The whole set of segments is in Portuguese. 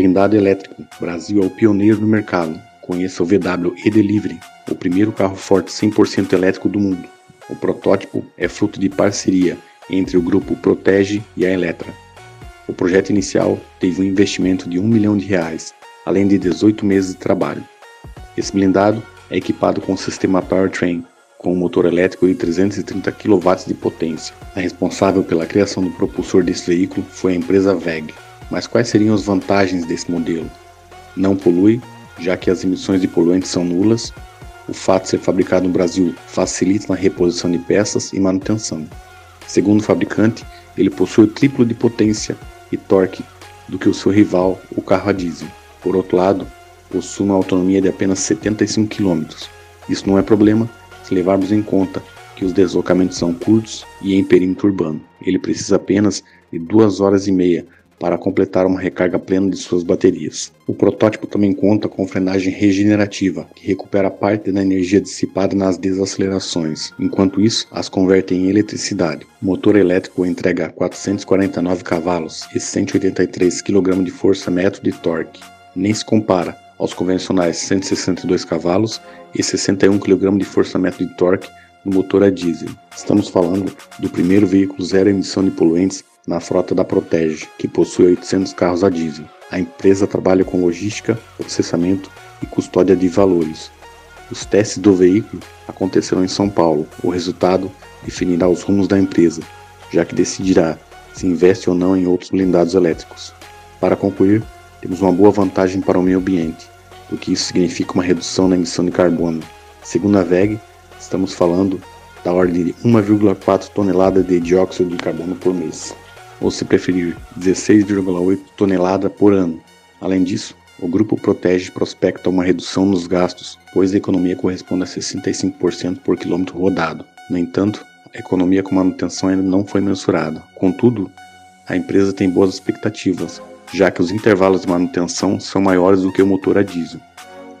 Blindado elétrico. Brasil é o pioneiro no mercado. Conheça o VW e-Delivery, o primeiro carro forte 100% elétrico do mundo. O protótipo é fruto de parceria entre o grupo Protege e a Eletra. O projeto inicial teve um investimento de 1 milhão de reais, além de 18 meses de trabalho. Esse blindado é equipado com o sistema Powertrain, com um motor elétrico de 330 kW de potência. A responsável pela criação do propulsor desse veículo foi a empresa VEG. Mas quais seriam as vantagens desse modelo? Não polui, já que as emissões de poluentes são nulas. O fato de ser fabricado no Brasil facilita na reposição de peças e manutenção. Segundo o fabricante, ele possui o triplo de potência e torque do que o seu rival, o carro a diesel. Por outro lado, possui uma autonomia de apenas 75 km. Isso não é problema, se levarmos em conta que os deslocamentos são curtos e em perímetro urbano. Ele precisa apenas de duas horas e meia para completar uma recarga plena de suas baterias. O protótipo também conta com frenagem regenerativa, que recupera parte da energia dissipada nas desacelerações, enquanto isso as converte em eletricidade. O motor elétrico entrega 449 cavalos e 183 kg de força-metro de torque. Nem se compara aos convencionais 162 cavalos e 61 kg de força-metro de torque no motor a diesel. Estamos falando do primeiro veículo zero emissão de poluentes na frota da Protege, que possui 800 carros a diesel. A empresa trabalha com logística, processamento e custódia de valores. Os testes do veículo acontecerão em São Paulo. O resultado definirá os rumos da empresa, já que decidirá se investe ou não em outros blindados elétricos. Para concluir, temos uma boa vantagem para o meio ambiente, porque isso significa uma redução na emissão de carbono. Segundo a VEG, estamos falando da ordem de 1,4 toneladas de dióxido de carbono por mês, ou se preferir, 16,8 toneladas por ano. Além disso, o grupo Protege prospecta uma redução nos gastos, pois a economia corresponde a 65% por quilômetro rodado. No entanto, a economia com manutenção ainda não foi mensurada. Contudo, a empresa tem boas expectativas, já que os intervalos de manutenção são maiores do que o motor a diesel.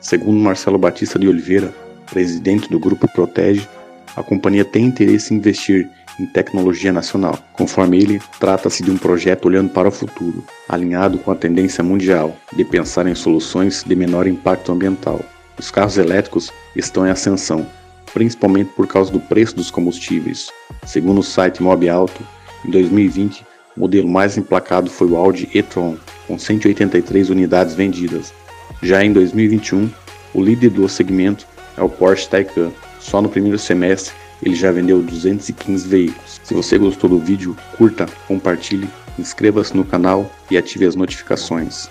Segundo Marcelo Batista de Oliveira, presidente do grupo Protege, a companhia tem interesse em investir em tecnologia nacional. Conforme ele, trata-se de um projeto olhando para o futuro, alinhado com a tendência mundial de pensar em soluções de menor impacto ambiental. Os carros elétricos estão em ascensão, principalmente por causa do preço dos combustíveis. Segundo o site Mob Auto, em 2020 o modelo mais emplacado foi o Audi e-tron, com 183 unidades vendidas. Já em 2021, o líder do segmento é o Porsche Taycan. Só no primeiro semestre ele já vendeu 215 veículos. Se você gostou do vídeo, curta, compartilhe, inscreva-se no canal e ative as notificações.